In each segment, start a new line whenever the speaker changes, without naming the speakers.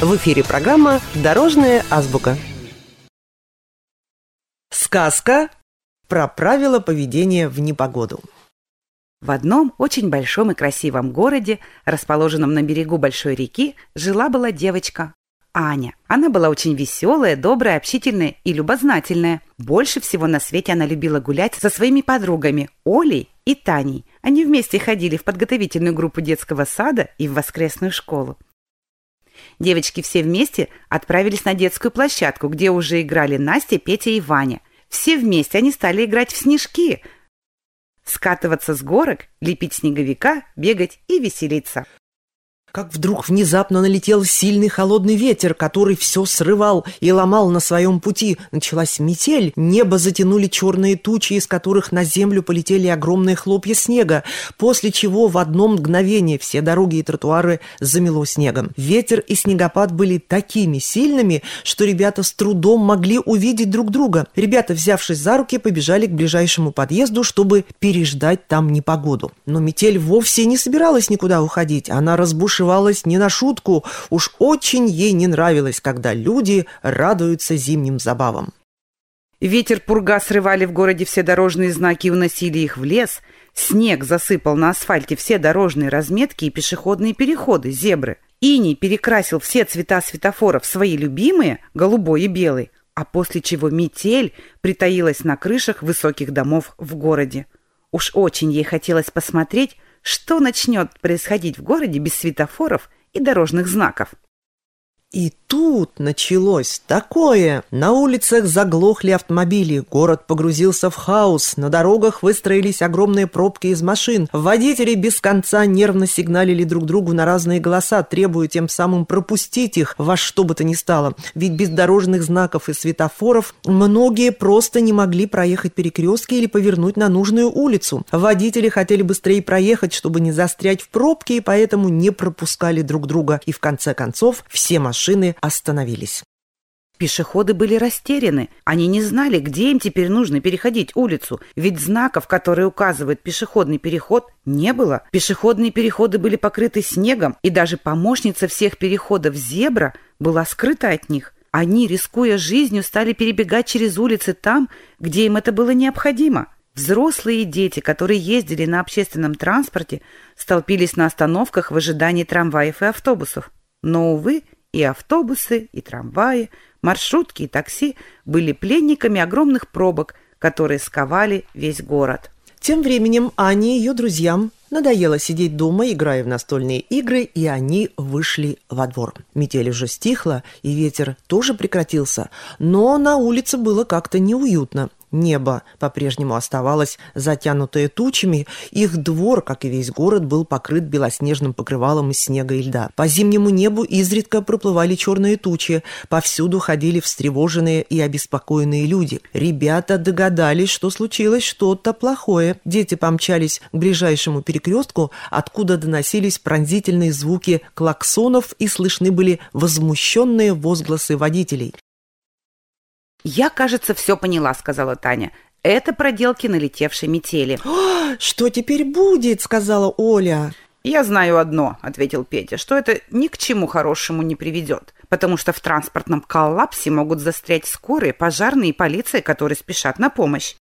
В эфире программа «Дорожная азбука». Сказка про правила поведения в непогоду.
В одном очень большом и красивом городе, расположенном на берегу большой реки, жила-была девочка Аня. Она была очень веселая, добрая, общительная и любознательная. Больше всего на свете она любила гулять со своими подругами Олей и Таней. Они вместе ходили в подготовительную группу детского сада и в воскресную школу. Девочки все вместе отправились на детскую площадку, где уже играли Настя, Петя и Ваня. Все вместе они стали играть в снежки, скатываться с горок, лепить снеговика, бегать и веселиться.
Как вдруг внезапно налетел сильный холодный ветер, который все срывал и ломал на своем пути. Началась метель, небо затянули черные тучи, из которых на землю полетели огромные хлопья снега, после чего в одно мгновение все дороги и тротуары замело снегом. Ветер и снегопад были такими сильными, что ребята с трудом могли увидеть друг друга. Ребята, взявшись за руки, побежали к ближайшему подъезду, чтобы переждать там непогоду. Но метель вовсе не собиралась никуда уходить, она разбушевалась разбушевалась не на шутку. Уж очень ей не нравилось, когда люди радуются зимним забавам.
Ветер пурга срывали в городе все дорожные знаки и уносили их в лес. Снег засыпал на асфальте все дорожные разметки и пешеходные переходы, зебры. Иней перекрасил все цвета светофоров свои любимые, голубой и белый, а после чего метель притаилась на крышах высоких домов в городе. Уж очень ей хотелось посмотреть, что начнет происходить в городе без светофоров и дорожных знаков.
И тут началось такое. На улицах заглохли автомобили, город погрузился в хаос, на дорогах выстроились огромные пробки из машин. Водители без конца нервно сигналили друг другу на разные голоса, требуя тем самым пропустить их во что бы то ни стало. Ведь без дорожных знаков и светофоров многие просто не могли проехать перекрестки или повернуть на нужную улицу. Водители хотели быстрее проехать, чтобы не застрять в пробке, и поэтому не пропускали друг друга. И в конце концов все машины машины остановились.
Пешеходы были растеряны. Они не знали, где им теперь нужно переходить улицу, ведь знаков, которые указывают пешеходный переход, не было. Пешеходные переходы были покрыты снегом, и даже помощница всех переходов зебра была скрыта от них. Они, рискуя жизнью, стали перебегать через улицы там, где им это было необходимо. Взрослые и дети, которые ездили на общественном транспорте, столпились на остановках в ожидании трамваев и автобусов. Но, увы, и автобусы, и трамваи, маршрутки и такси были пленниками огромных пробок, которые сковали весь город.
Тем временем Ане и ее друзьям надоело сидеть дома, играя в настольные игры, и они вышли во двор. Метель уже стихла, и ветер тоже прекратился, но на улице было как-то неуютно. Небо по-прежнему оставалось затянутое тучами, их двор, как и весь город, был покрыт белоснежным покрывалом из снега и льда. По зимнему небу изредка проплывали черные тучи, повсюду ходили встревоженные и обеспокоенные люди. Ребята догадались, что случилось что-то плохое. Дети помчались к ближайшему перекрестку, откуда доносились пронзительные звуки клаксонов и слышны были возмущенные возгласы водителей.
«Я, кажется, все поняла», — сказала Таня. «Это проделки налетевшей метели».
«Что теперь будет?» — сказала Оля.
«Я знаю одно», — ответил Петя, «что это ни к чему хорошему не приведет, потому что в транспортном коллапсе могут застрять скорые, пожарные и полиция, которые спешат на помощь.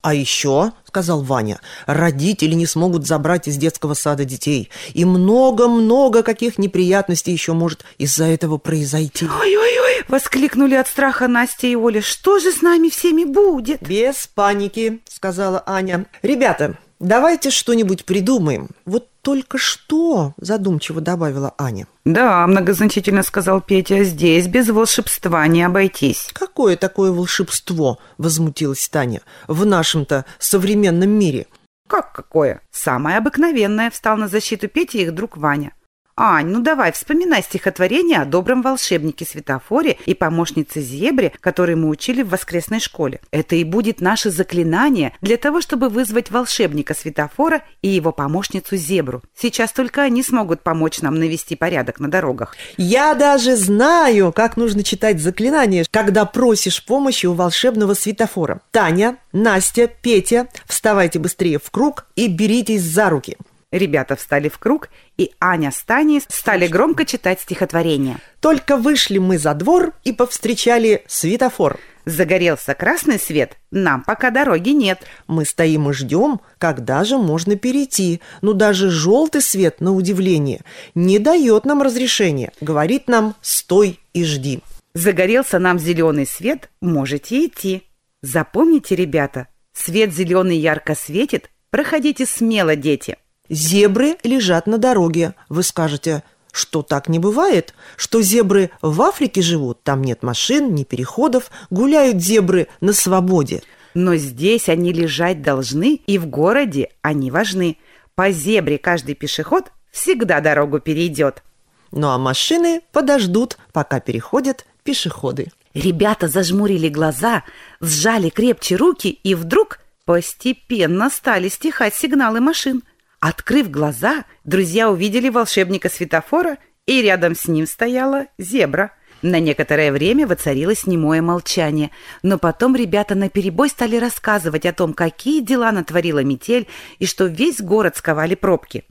«А еще, — сказал Ваня, — родители не смогут забрать из детского сада детей. И много-много каких неприятностей еще может из-за этого произойти».
«Ой-ой-ой!» — воскликнули от страха Настя и Оля. «Что же с нами всеми будет?»
«Без паники», — сказала Аня. «Ребята, давайте что-нибудь придумаем. Вот только что, задумчиво добавила Аня.
Да, многозначительно сказал Петя, здесь без волшебства не обойтись.
Какое такое волшебство? Возмутилась Таня. В нашем-то современном мире.
Как какое? Самое обыкновенное, встал на защиту Петя их друг Ваня. «Ань, ну давай, вспоминай стихотворение о добром волшебнике Светофоре и помощнице Зебре, которые мы учили в воскресной школе. Это и будет наше заклинание для того, чтобы вызвать волшебника Светофора и его помощницу Зебру. Сейчас только они смогут помочь нам навести порядок на дорогах».
«Я даже знаю, как нужно читать заклинание, когда просишь помощи у волшебного Светофора. Таня, Настя, Петя, вставайте быстрее в круг и беритесь за руки».
Ребята встали в круг, и Аня с Таней стали громко читать стихотворение.
Только вышли мы за двор и повстречали светофор.
Загорелся красный свет, нам пока дороги нет.
Мы стоим и ждем, когда же можно перейти. Но даже желтый свет, на удивление, не дает нам разрешения. Говорит нам «стой и жди».
Загорелся нам зеленый свет, можете идти. Запомните, ребята, свет зеленый ярко светит, проходите смело, дети.
Зебры лежат на дороге. Вы скажете, что так не бывает, что зебры в Африке живут, там нет машин, ни переходов, гуляют зебры на свободе.
Но здесь они лежать должны, и в городе они важны. По зебре каждый пешеход всегда дорогу перейдет.
Ну а машины подождут, пока переходят пешеходы.
Ребята зажмурили глаза, сжали крепче руки, и вдруг постепенно стали стихать сигналы машин – Открыв глаза, друзья увидели волшебника светофора, и рядом с ним стояла зебра. На некоторое время воцарилось немое молчание, но потом ребята наперебой стали рассказывать о том, какие дела натворила метель и что весь город сковали пробки.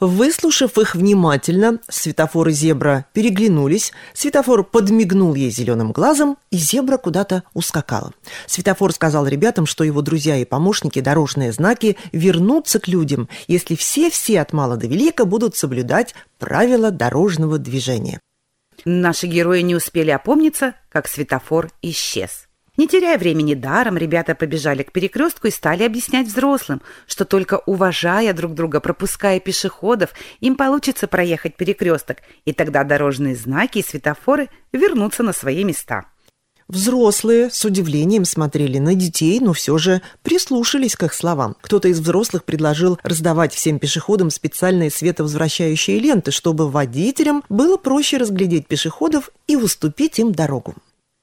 Выслушав их внимательно, светофор и зебра переглянулись, светофор подмигнул ей зеленым глазом, и зебра куда-то ускакала. Светофор сказал ребятам, что его друзья и помощники дорожные знаки вернутся к людям, если все-все от мала до велика будут соблюдать правила дорожного движения.
Наши герои не успели опомниться, как светофор исчез. Не теряя времени даром, ребята побежали к перекрестку и стали объяснять взрослым, что только уважая друг друга, пропуская пешеходов, им получится проехать перекресток, и тогда дорожные знаки и светофоры вернутся на свои места.
Взрослые с удивлением смотрели на детей, но все же прислушались к их словам. Кто-то из взрослых предложил раздавать всем пешеходам специальные световозвращающие ленты, чтобы водителям было проще разглядеть пешеходов и уступить им дорогу.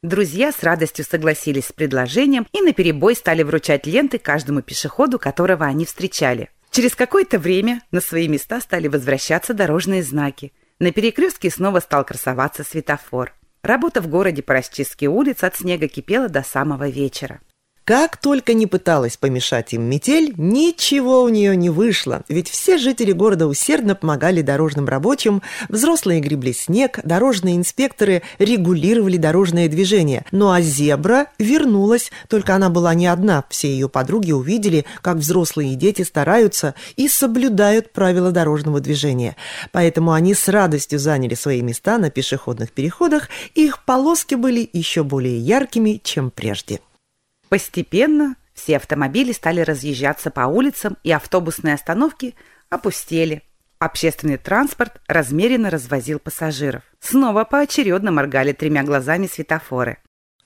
Друзья с радостью согласились с предложением и наперебой стали вручать ленты каждому пешеходу, которого они встречали. Через какое-то время на свои места стали возвращаться дорожные знаки. На перекрестке снова стал красоваться светофор. Работа в городе по расчистке улиц от снега кипела до самого вечера.
Как только не пыталась помешать им метель, ничего у нее не вышло, ведь все жители города усердно помогали дорожным рабочим, взрослые гребли снег, дорожные инспекторы регулировали дорожное движение. Ну а зебра вернулась, только она была не одна, все ее подруги увидели, как взрослые и дети стараются и соблюдают правила дорожного движения. Поэтому они с радостью заняли свои места на пешеходных переходах, и их полоски были еще более яркими, чем прежде.
Постепенно все автомобили стали разъезжаться по улицам, и автобусные остановки опустели. Общественный транспорт размеренно развозил пассажиров. Снова поочередно моргали тремя глазами светофоры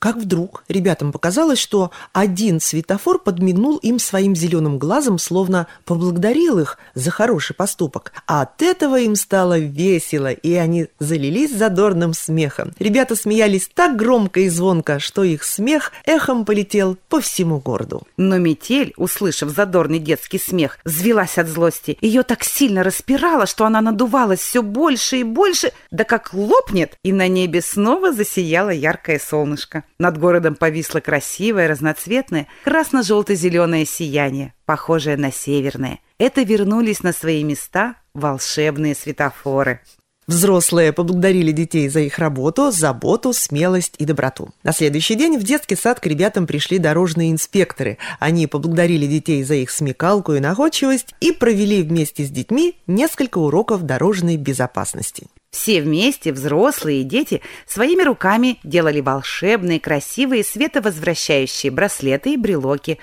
как вдруг ребятам показалось, что один светофор подмигнул им своим зеленым глазом, словно поблагодарил их за хороший поступок. А от этого им стало весело, и они залились задорным смехом. Ребята смеялись так громко и звонко, что их смех эхом полетел по всему городу.
Но метель, услышав задорный детский смех, взвелась от злости. Ее так сильно распирало, что она надувалась все больше и больше, да как лопнет, и на небе снова засияло яркое солнышко. Над городом повисло красивое, разноцветное, красно-желто-зеленое сияние, похожее на северное. Это вернулись на свои места волшебные светофоры.
Взрослые поблагодарили детей за их работу, заботу, смелость и доброту. На следующий день в детский сад к ребятам пришли дорожные инспекторы. Они поблагодарили детей за их смекалку и находчивость и провели вместе с детьми несколько уроков дорожной безопасности.
Все вместе, взрослые и дети, своими руками делали волшебные, красивые, световозвращающие браслеты и брелоки,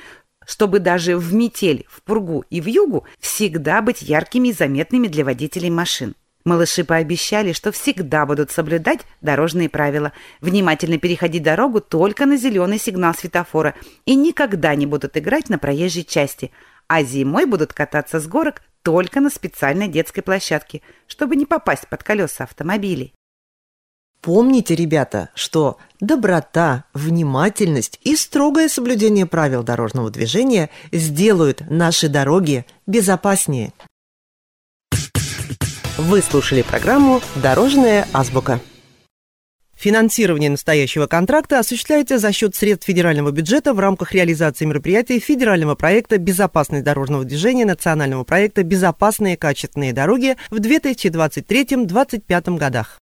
чтобы даже в метель, в пургу и в югу всегда быть яркими и заметными для водителей машин. Малыши пообещали, что всегда будут соблюдать дорожные правила, внимательно переходить дорогу только на зеленый сигнал светофора и никогда не будут играть на проезжей части, а зимой будут кататься с горок только на специальной детской площадке, чтобы не попасть под колеса автомобилей.
Помните, ребята, что доброта, внимательность и строгое соблюдение правил дорожного движения сделают наши дороги безопаснее. Вы слушали программу «Дорожная азбука». Финансирование настоящего контракта осуществляется за счет средств федерального бюджета в рамках реализации мероприятий федерального проекта «Безопасность дорожного движения» национального проекта «Безопасные качественные дороги» в 2023-2025 годах.